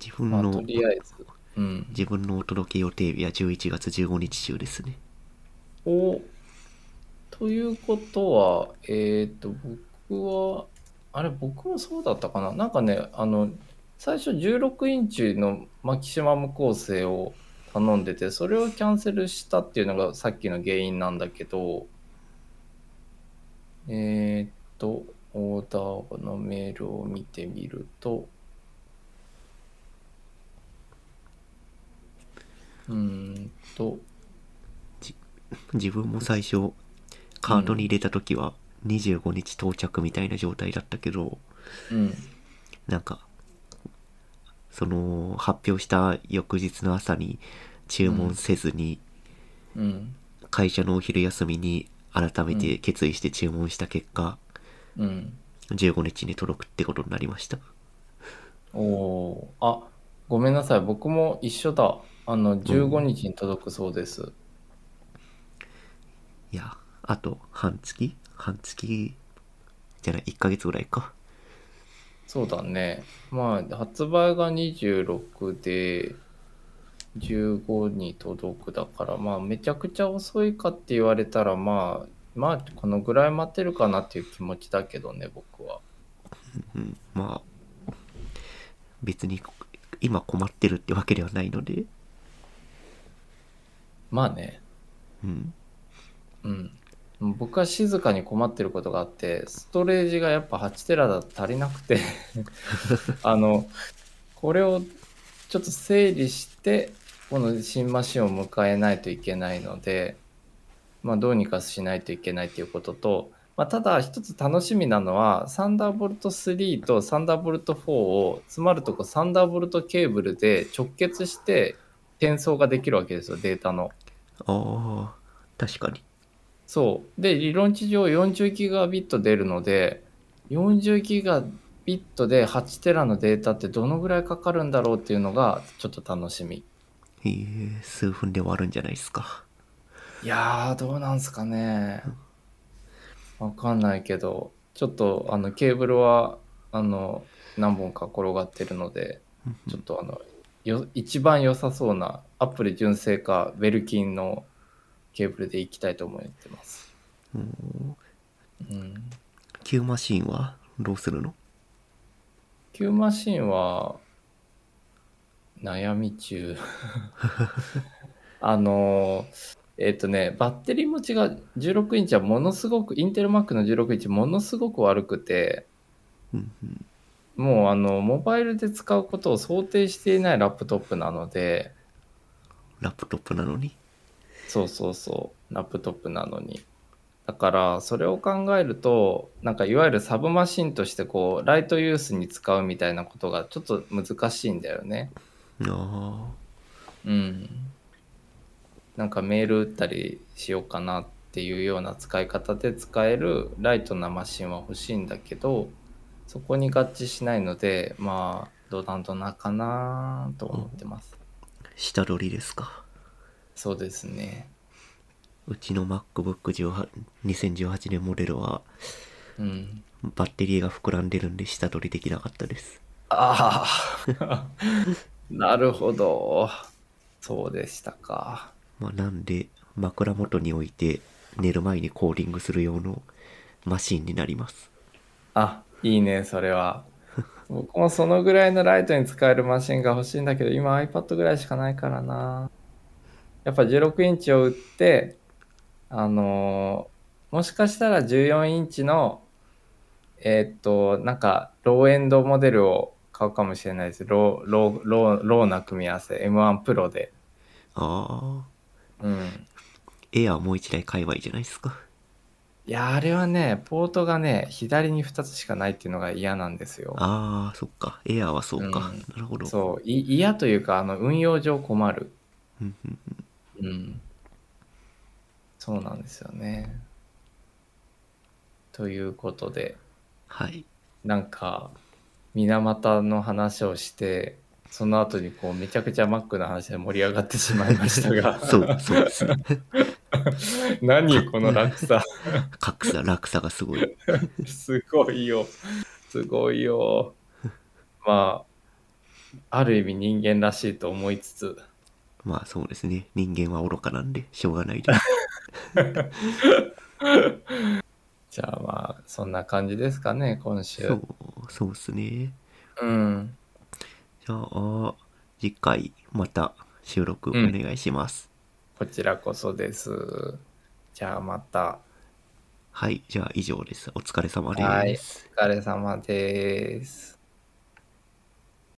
A: 自分の、
B: とりあえず。うん。
A: 自分のお届け予定日は11月15日週ですね。
B: お、ということは、えっ、と、僕は、あれ、僕もそうだったかな。なんかね、あの、最初16インチのマキシマム構成を頼んでて、それをキャンセルしたっていうのがさっきの原因なんだけど、えっ、と、オーダーのメールを見てみると、うーんと、
A: 自分も最初、カートに入れた時は25日到着みたいな状態だったけど、
B: うん。
A: なんか、その、発表した翌日の朝に注文せずに、
B: うん。
A: 会社のお昼休みに改めて決意して注文した結果、
B: うん。
A: 15日に届くってことになりました。
B: おおー。あ、ごめんなさい。僕も一緒だ。あの、15日に届くそうです。
A: いや、あと半月？半月？じゃない、1ヶ月ぐらいか。
B: そうだね。まあ、発売が26で、15に届くだから、まあ、めちゃくちゃ遅いかって言われたら、まあ、まあ、このぐらい待ってるかなっていう気持ちだけどね、僕は。
A: うん、まあ、別に今困ってるってわけではないので、
B: まあね。
A: うん。
B: うん。僕は静かに困ってることがあって、ストレージがやっぱ8テラだと足りなくて、*laughs* あの、これをちょっと整理して、この新マシンを迎えないといけないので、まあどうにかしないといけないということと、まあ、ただ一つ楽しみなのは、サンダーボルト3とサンダーボルト4を、つまるとこサンダーボルトケーブルで直結して転送ができるわけですよ、データの。
A: ああ、確かに。
B: そう。で、理論値上40ギガビット出るので、40ギガビットで8テラのデータってどのぐらいかかるんだろうっていうのがちょっと楽しみ。
A: えー、数分で終わるんじゃないですか。
B: いやー、どうなんすかね。わかんないけど、ちょっとあのケーブルはあの何本か転がってるので、ちょっとあのよ一番良さそうなアップル純正かベルキンのケーブルでいきたいと思ってます。
A: うん
B: うん。
A: Q マシンはどうするの
B: ？Q マシンは悩み中 *laughs* あのえっ、とねバッテリー持ちが16インチはものすごくインテル Mac の16インチものすごく悪くて
A: うんうん。
B: もうあのモバイルで使うことを想定していないラップトップなので
A: ラップトップなのに？
B: そうそうそうラップトップなのにだからそれを考えるとなんかいわゆるサブマシンとしてこうライトユースに使うみたいなことがちょっと難しいんだよね
A: あ
B: うん。なんかメール打ったりしようかなっていうような使い方で使えるライトなマシンは欲しいんだけど、そこに合致しないので、まあ、どうなんとなかなと思ってます。
A: あ、下取りですか？
B: そうですね。
A: うちの MacBook 2018年モデルは
B: うん。
A: バッテリーが膨らんでるんで下取りできなかったです。
B: ああ、なるほど。そうでしたか。
A: まあ、なんで枕元に置いて寝る前にコーディングする用のマシンになります。
B: あ、いいね、それは。僕もそのぐらいのライトに使えるマシンが欲しいんだけど、今 iPad ぐらいしかないからな。やっぱ16インチを売って、あのーもしかしたら14インチの、えーっと、なんか、ローエンドモデルを買うかもしれないです。ロー、ロー、ロー、ローな組み合わせ。M1 Pro で。
A: ああ、
B: うん。
A: エアーもう一台買えばいいじゃないですか。
B: いや、あれはね、ポートがね、左に2つしかないっていうのが嫌なんですよ。
A: ああ、そっか。エアーはそうか。
B: うん
A: なるほど。
B: そう、い嫌というか、あの、運用上困る。うん。そうなんですよね。ということで、
A: はい。
B: なんか、水俣の話をして、その後にこう、めちゃくちゃ Mac の話で盛り上がってしまいましたが、*laughs*
A: そう、そうですね。*laughs*
B: 何この落差。
A: 格差、落差がすごい。
B: すごいよ。すごいよ。まあ、ある意味人間らしいと思いつつ、
A: まあそうですね。人間は愚かなんで、しょうがないです。*laughs*
B: じゃあまあ、そんな感じですかね、今週。
A: そう、そうですね。
B: うん。
A: じゃあ、次回また収録お願いします。
B: こちらこそです。じゃあまた。
A: はい、じゃあ以上です。お疲れ様
B: はい。
A: です。
B: お疲れ様です。